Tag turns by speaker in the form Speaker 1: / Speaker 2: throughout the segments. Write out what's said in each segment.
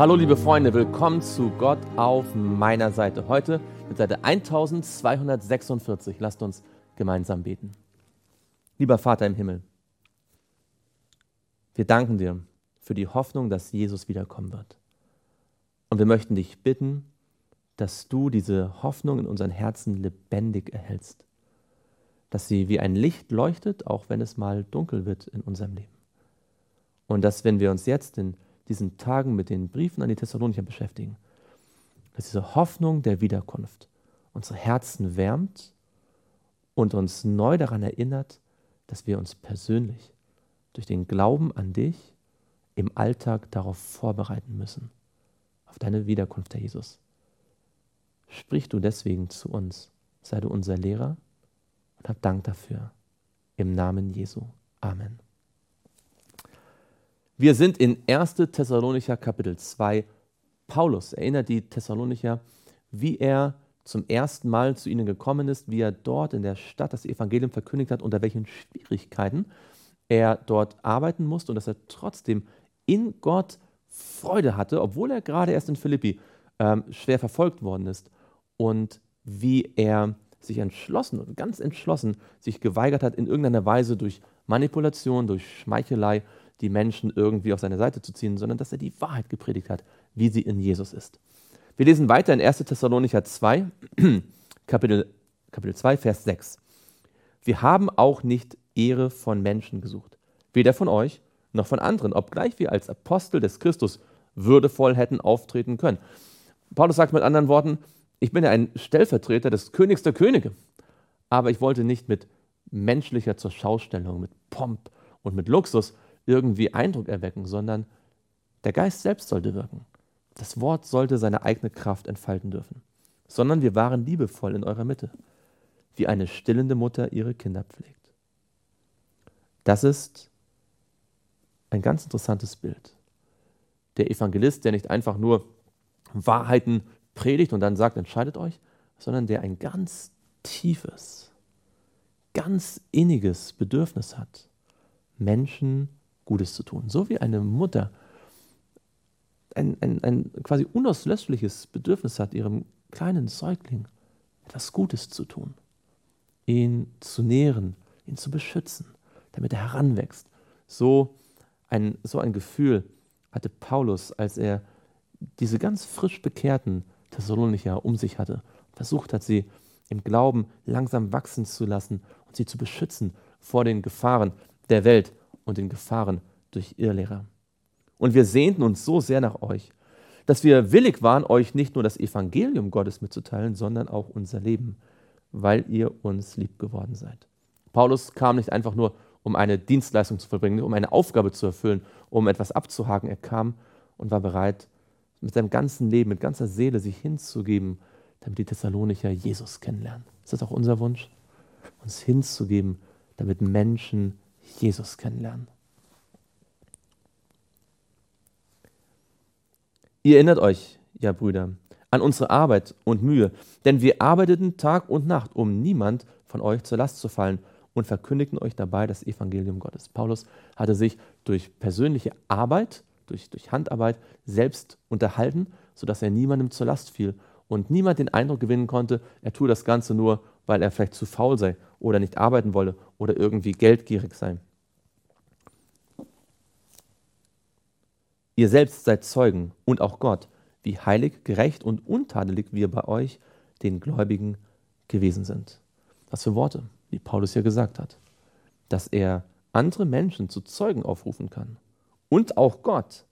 Speaker 1: Hallo liebe Freunde, willkommen zu Gott auf meiner Seite. Heute mit Seite 1246. Lasst uns gemeinsam beten. Lieber Vater im Himmel, wir danken dir für die Hoffnung, dass Jesus wiederkommen wird. Und wir möchten dich bitten, dass du diese Hoffnung in unseren Herzen lebendig erhältst. Dass sie wie ein Licht leuchtet, auch wenn es mal dunkel wird in unserem Leben. Und dass, wenn wir uns jetzt in diesen Tagen mit den Briefen an die Thessalonicher beschäftigen, dass diese Hoffnung der Wiederkunft unsere Herzen wärmt und uns neu daran erinnert, dass wir uns persönlich durch den Glauben an dich im Alltag darauf vorbereiten müssen, auf deine Wiederkunft, Herr Jesus. Sprich du deswegen zu uns, sei du unser Lehrer und hab Dank dafür. Im Namen Jesu. Amen. Wir sind in 1. Thessalonicher Kapitel 2. Paulus erinnert die Thessalonicher, wie er zum ersten Mal zu ihnen gekommen ist, wie er dort in der Stadt das Evangelium verkündigt hat, unter welchen Schwierigkeiten er dort arbeiten musste und dass er trotzdem in Gott Freude hatte, obwohl er gerade erst in Philippi ähm, schwer verfolgt worden ist und wie er sich entschlossen und ganz entschlossen sich geweigert hat, in irgendeiner Weise durch Manipulation, durch Schmeichelei die Menschen irgendwie auf seine Seite zu ziehen, sondern dass er die Wahrheit gepredigt hat, wie sie in Jesus ist. Wir lesen weiter in 1. Thessalonicher 2, Kapitel, Kapitel 2, Vers 6. Wir haben auch nicht Ehre von Menschen gesucht, weder von euch noch von anderen, obgleich wir als Apostel des Christus würdevoll hätten auftreten können. Paulus sagt mit anderen Worten, ich bin ja ein Stellvertreter des Königs der Könige, aber ich wollte nicht mit menschlicher Zurschaustellung, mit Pomp und mit Luxus irgendwie Eindruck erwecken, sondern der Geist selbst sollte wirken. Das Wort sollte seine eigene Kraft entfalten dürfen, sondern wir waren liebevoll in eurer Mitte, wie eine stillende Mutter ihre Kinder pflegt. Das ist ein ganz interessantes Bild. Der Evangelist, der nicht einfach nur Wahrheiten predigt und dann sagt, entscheidet euch, sondern der ein ganz tiefes, ganz inniges Bedürfnis hat, Menschen Gutes zu tun. So wie eine Mutter ein, ein, ein quasi unauslöschliches Bedürfnis hat, ihrem kleinen Säugling etwas Gutes zu tun, ihn zu nähren, ihn zu beschützen, damit er heranwächst. So ein, so ein Gefühl hatte Paulus, als er diese ganz frisch bekehrten Thessalonicher um sich hatte, versucht hat, sie im Glauben langsam wachsen zu lassen und sie zu beschützen vor den Gefahren der Welt und den Gefahren durch Irrlehrer. Und wir sehnten uns so sehr nach euch, dass wir willig waren, euch nicht nur das Evangelium Gottes mitzuteilen, sondern auch unser Leben, weil ihr uns lieb geworden seid. Paulus kam nicht einfach nur um eine Dienstleistung zu vollbringen, um eine Aufgabe zu erfüllen, um etwas abzuhaken. Er kam und war bereit, mit seinem ganzen Leben, mit ganzer Seele sich hinzugeben, damit die Thessalonicher Jesus kennenlernen. Ist das auch unser Wunsch? Uns hinzugeben, damit Menschen Jesus kennenlernen. Ihr erinnert euch, ja Brüder, an unsere Arbeit und Mühe, denn wir arbeiteten Tag und Nacht, um niemand von euch zur Last zu fallen und verkündigten euch dabei das Evangelium Gottes. Paulus hatte sich durch persönliche Arbeit, durch, durch Handarbeit selbst unterhalten, sodass er niemandem zur Last fiel und niemand den Eindruck gewinnen konnte, er tue das Ganze nur, weil er vielleicht zu faul sei oder nicht arbeiten wolle oder irgendwie geldgierig sei. Ihr selbst seid Zeugen und auch Gott, wie heilig, gerecht und untadelig wir bei euch, den Gläubigen, gewesen sind. Was für Worte wie Paulus ja gesagt hat, dass er andere Menschen zu Zeugen aufrufen kann. Und auch Gott,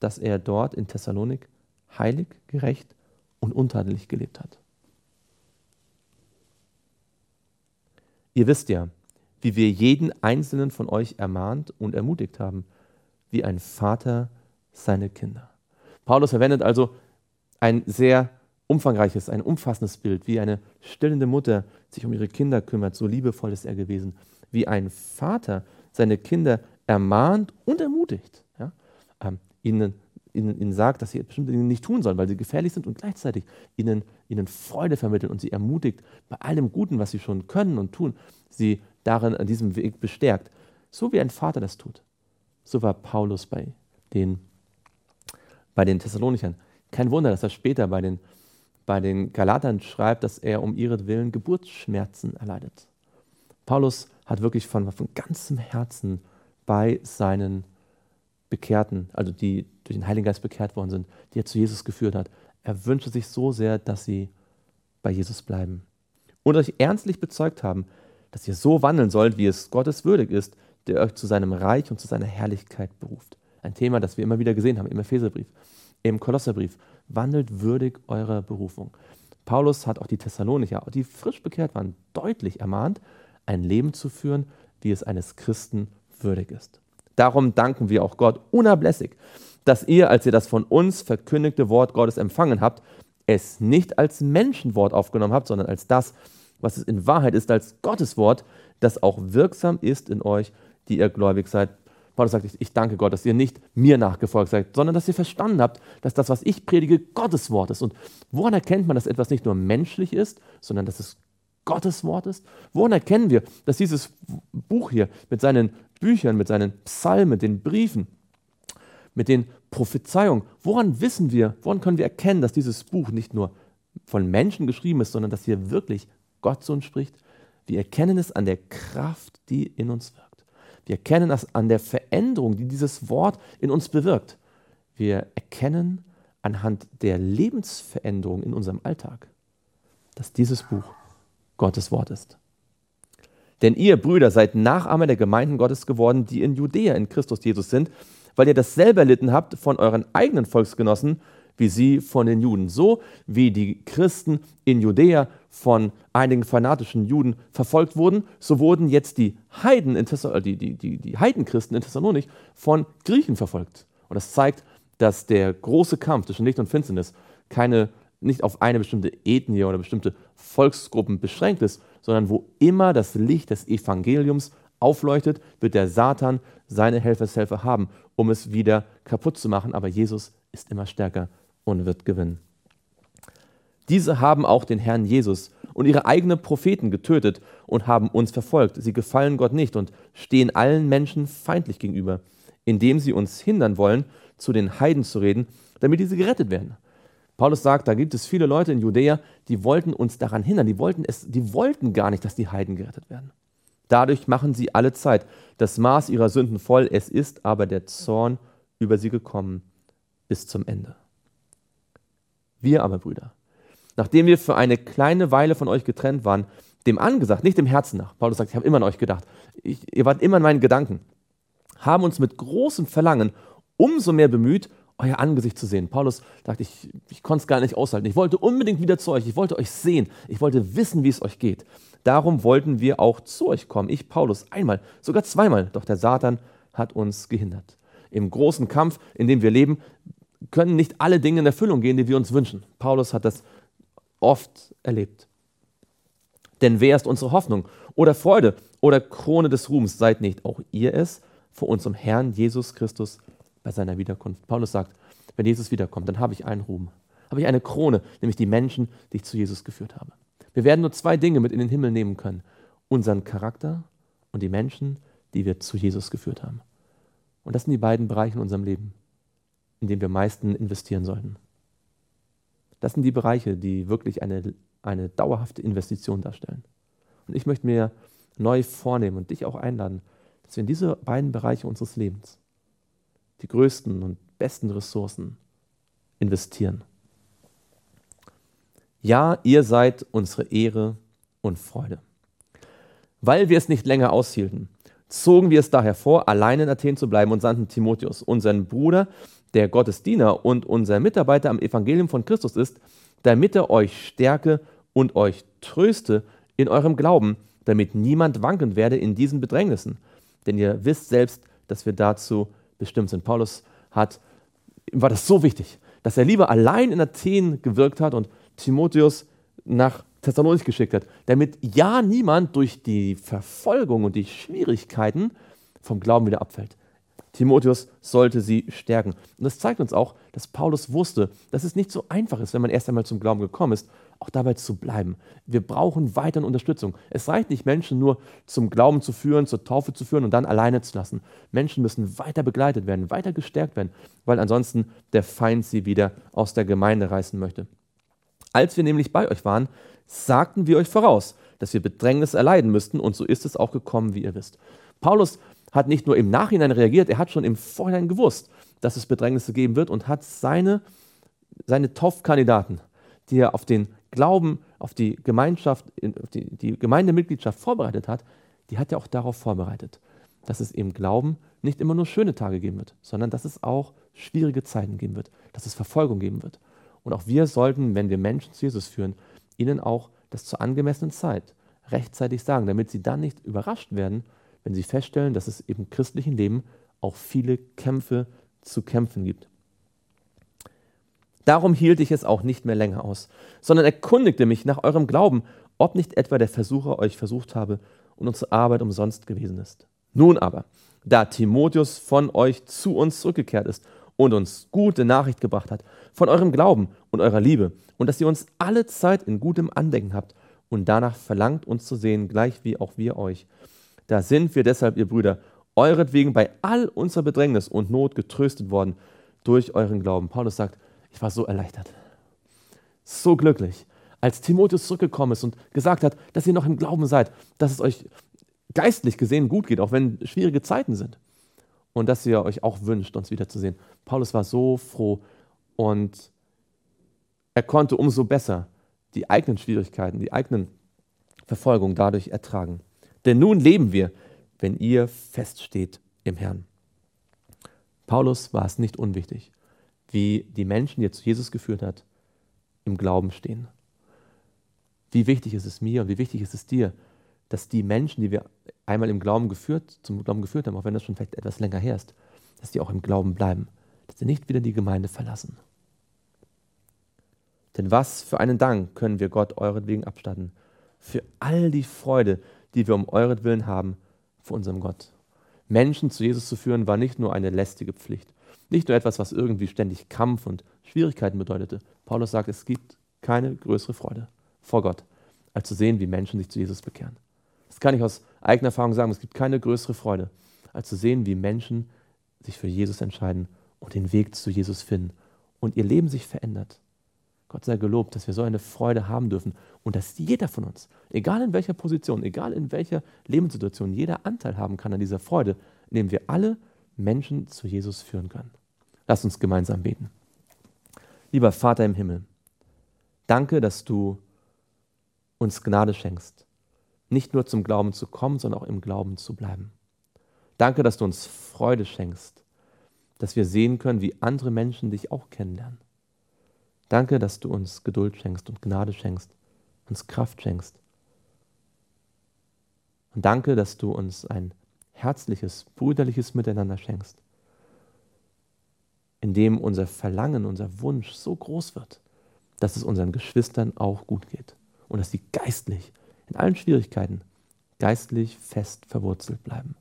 Speaker 1: dass er dort in Thessalonik heilig, gerecht und untadelig gelebt hat. Ihr wisst ja, wie wir jeden einzelnen von euch ermahnt und ermutigt haben, wie ein Vater seine Kinder. Paulus verwendet also ein sehr umfangreiches, ein umfassendes Bild, wie eine stillende Mutter sich um ihre Kinder kümmert, so liebevoll ist er gewesen, wie ein Vater seine Kinder ermahnt und ermutigt, ja? ähm, ihnen, ihnen, ihnen sagt, dass sie bestimmte Dinge nicht tun sollen, weil sie gefährlich sind und gleichzeitig ihnen, ihnen Freude vermittelt und sie ermutigt, bei allem Guten, was sie schon können und tun, sie darin an diesem Weg bestärkt. So wie ein Vater das tut. So war Paulus bei den bei den Thessalonichern. Kein Wunder, dass er später bei den, bei den Galatern schreibt, dass er um ihretwillen Geburtsschmerzen erleidet. Paulus hat wirklich von, von ganzem Herzen bei seinen Bekehrten, also die durch den Heiligen Geist bekehrt worden sind, die er zu Jesus geführt hat. Er wünschte sich so sehr, dass sie bei Jesus bleiben. Und euch ernstlich bezeugt haben, dass ihr so wandeln sollt, wie es Gottes würdig ist, der euch zu seinem Reich und zu seiner Herrlichkeit beruft. Ein Thema, das wir immer wieder gesehen haben im Epheserbrief, im Kolosserbrief. Wandelt würdig eurer Berufung. Paulus hat auch die Thessalonicher, die frisch bekehrt waren, deutlich ermahnt, ein Leben zu führen, wie es eines Christen würdig ist. Darum danken wir auch Gott unablässig, dass ihr, als ihr das von uns verkündigte Wort Gottes empfangen habt, es nicht als Menschenwort aufgenommen habt, sondern als das, was es in Wahrheit ist, als Gottes Wort, das auch wirksam ist in euch, die ihr gläubig seid. Paulus sagt, ich danke Gott, dass ihr nicht mir nachgefolgt seid, sondern dass ihr verstanden habt, dass das, was ich predige, Gottes Wort ist. Und woran erkennt man, dass etwas nicht nur menschlich ist, sondern dass es Gottes Wort ist? Woran erkennen wir, dass dieses Buch hier mit seinen Büchern, mit seinen Psalmen, den Briefen, mit den Prophezeiungen, woran wissen wir, woran können wir erkennen, dass dieses Buch nicht nur von Menschen geschrieben ist, sondern dass hier wirklich Gott zu uns spricht? Wir erkennen es an der Kraft, die in uns wirkt. Wir erkennen es an der Veränderung, die dieses Wort in uns bewirkt. Wir erkennen anhand der Lebensveränderung in unserem Alltag, dass dieses Buch Gottes Wort ist. Denn ihr, Brüder, seid Nachahmer der Gemeinden Gottes geworden, die in Judäa in Christus Jesus sind, weil ihr dasselbe erlitten habt von euren eigenen Volksgenossen, wie sie von den Juden. So wie die Christen in Judäa von einigen fanatischen Juden verfolgt wurden, so wurden jetzt die Heiden in die, die, die, die Heidenchristen in Thessalonik von Griechen verfolgt. Und das zeigt, dass der große Kampf zwischen Licht und Finsternis keine nicht auf eine bestimmte Ethnie oder bestimmte Volksgruppen beschränkt ist, sondern wo immer das Licht des Evangeliums aufleuchtet, wird der Satan seine Helfershelfer haben, um es wieder kaputt zu machen. Aber Jesus ist immer stärker und wird gewinnen. Diese haben auch den Herrn Jesus und ihre eigenen Propheten getötet und haben uns verfolgt. Sie gefallen Gott nicht und stehen allen Menschen feindlich gegenüber, indem sie uns hindern wollen, zu den Heiden zu reden, damit diese gerettet werden. Paulus sagt, da gibt es viele Leute in Judäa, die wollten uns daran hindern, die wollten, es, die wollten gar nicht, dass die Heiden gerettet werden. Dadurch machen sie alle Zeit. Das Maß ihrer Sünden voll, es ist aber der Zorn über sie gekommen bis zum Ende. Wir aber, Brüder, nachdem wir für eine kleine Weile von euch getrennt waren, dem angesagt, nicht dem Herzen nach, Paulus sagt, ich habe immer an euch gedacht, ich, ihr wart immer in meinen Gedanken, haben uns mit großem Verlangen umso mehr bemüht, euer Angesicht zu sehen. Paulus sagt, ich, ich konnte es gar nicht aushalten. Ich wollte unbedingt wieder zu euch. Ich wollte euch sehen. Ich wollte wissen, wie es euch geht. Darum wollten wir auch zu euch kommen. Ich, Paulus, einmal, sogar zweimal. Doch der Satan hat uns gehindert. Im großen Kampf, in dem wir leben, können nicht alle Dinge in Erfüllung gehen, die wir uns wünschen. Paulus hat das oft erlebt. Denn wer ist unsere Hoffnung oder Freude oder Krone des Ruhms? Seid nicht auch ihr es vor unserem Herrn Jesus Christus bei seiner Wiederkunft. Paulus sagt, wenn Jesus wiederkommt, dann habe ich einen Ruhm, habe ich eine Krone, nämlich die Menschen, die ich zu Jesus geführt habe. Wir werden nur zwei Dinge mit in den Himmel nehmen können. Unseren Charakter und die Menschen, die wir zu Jesus geführt haben. Und das sind die beiden Bereiche in unserem Leben, in denen wir am meisten investieren sollten. Das sind die Bereiche, die wirklich eine, eine dauerhafte Investition darstellen. Und ich möchte mir neu vornehmen und dich auch einladen, dass wir in diese beiden Bereiche unseres Lebens die größten und besten Ressourcen investieren. Ja, ihr seid unsere Ehre und Freude. Weil wir es nicht länger aushielten, zogen wir es daher vor, allein in Athen zu bleiben und sandten Timotheus, unseren Bruder, der Gottes Diener und unser Mitarbeiter am Evangelium von Christus ist, damit er euch stärke und euch tröste in eurem Glauben, damit niemand wankend werde in diesen Bedrängnissen. Denn ihr wisst selbst, dass wir dazu bestimmt sind. Paulus hat, ihm war das so wichtig, dass er lieber allein in Athen gewirkt hat und Timotheus nach Thessalonik geschickt hat, damit ja niemand durch die Verfolgung und die Schwierigkeiten vom Glauben wieder abfällt. Timotheus sollte sie stärken. Und das zeigt uns auch, dass Paulus wusste, dass es nicht so einfach ist, wenn man erst einmal zum Glauben gekommen ist, auch dabei zu bleiben. Wir brauchen weiterhin Unterstützung. Es reicht nicht, Menschen nur zum Glauben zu führen, zur Taufe zu führen und dann alleine zu lassen. Menschen müssen weiter begleitet werden, weiter gestärkt werden, weil ansonsten der Feind sie wieder aus der Gemeinde reißen möchte. Als wir nämlich bei euch waren, sagten wir euch voraus, dass wir Bedrängnis erleiden müssten und so ist es auch gekommen, wie ihr wisst. Paulus hat nicht nur im Nachhinein reagiert, er hat schon im Vorhinein gewusst, dass es Bedrängnisse geben wird und hat seine, seine Taufkandidaten, die er auf den Glauben, auf die Gemeinschaft, auf die, die Gemeindemitgliedschaft vorbereitet hat, die hat er auch darauf vorbereitet, dass es im Glauben nicht immer nur schöne Tage geben wird, sondern dass es auch schwierige Zeiten geben wird, dass es Verfolgung geben wird. Und auch wir sollten, wenn wir Menschen zu Jesus führen, ihnen auch das zur angemessenen Zeit rechtzeitig sagen, damit sie dann nicht überrascht werden, wenn sie feststellen, dass es im christlichen Leben auch viele Kämpfe zu kämpfen gibt. Darum hielt ich es auch nicht mehr länger aus, sondern erkundigte mich nach eurem Glauben, ob nicht etwa der Versucher euch versucht habe und unsere Arbeit umsonst gewesen ist. Nun aber, da Timotheus von euch zu uns zurückgekehrt ist und uns gute Nachricht gebracht hat von eurem Glauben und eurer Liebe und dass ihr uns alle Zeit in gutem Andenken habt und danach verlangt, uns zu sehen, gleich wie auch wir euch. Da sind wir deshalb, ihr Brüder, euretwegen bei all unserer Bedrängnis und Not getröstet worden durch euren Glauben. Paulus sagt, ich war so erleichtert, so glücklich, als Timotheus zurückgekommen ist und gesagt hat, dass ihr noch im Glauben seid, dass es euch geistlich gesehen gut geht, auch wenn schwierige Zeiten sind. Und dass ihr euch auch wünscht, uns wiederzusehen. Paulus war so froh und er konnte umso besser die eigenen Schwierigkeiten, die eigenen Verfolgungen dadurch ertragen. Denn nun leben wir, wenn ihr feststeht im Herrn. Paulus war es nicht unwichtig, wie die Menschen, die er zu Jesus geführt hat, im Glauben stehen. Wie wichtig ist es mir und wie wichtig ist es dir, dass die Menschen, die wir einmal im Glauben geführt, zum Glauben geführt haben, auch wenn das schon vielleicht etwas länger her ist, dass die auch im Glauben bleiben, dass sie nicht wieder die Gemeinde verlassen. Denn was für einen Dank können wir Gott euretwegen abstatten, für all die Freude, die wir um euretwillen haben vor unserem Gott. Menschen zu Jesus zu führen, war nicht nur eine lästige Pflicht, nicht nur etwas, was irgendwie ständig Kampf und Schwierigkeiten bedeutete. Paulus sagt, es gibt keine größere Freude vor Gott, als zu sehen, wie Menschen sich zu Jesus bekehren. Das kann ich aus eigener Erfahrung sagen. Es gibt keine größere Freude, als zu sehen, wie Menschen sich für Jesus entscheiden und den Weg zu Jesus finden und ihr Leben sich verändert. Gott sei gelobt, dass wir so eine Freude haben dürfen und dass jeder von uns, egal in welcher Position, egal in welcher Lebenssituation, jeder Anteil haben kann an dieser Freude, indem wir alle Menschen zu Jesus führen können. Lass uns gemeinsam beten. Lieber Vater im Himmel, danke, dass du uns Gnade schenkst, nicht nur zum Glauben zu kommen, sondern auch im Glauben zu bleiben. Danke, dass du uns Freude schenkst, dass wir sehen können, wie andere Menschen dich auch kennenlernen. Danke, dass du uns Geduld schenkst und Gnade schenkst, uns Kraft schenkst. Und danke, dass du uns ein herzliches, brüderliches Miteinander schenkst, in dem unser Verlangen, unser Wunsch so groß wird, dass es unseren Geschwistern auch gut geht und dass sie geistlich, in allen Schwierigkeiten, geistlich fest verwurzelt bleiben.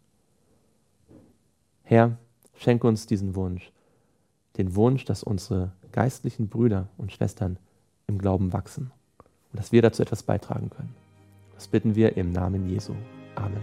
Speaker 1: Herr, schenke uns diesen Wunsch, den Wunsch, dass unsere geistlichen Brüder und Schwestern im Glauben wachsen und dass wir dazu etwas beitragen können. Das bitten wir im Namen Jesu. Amen.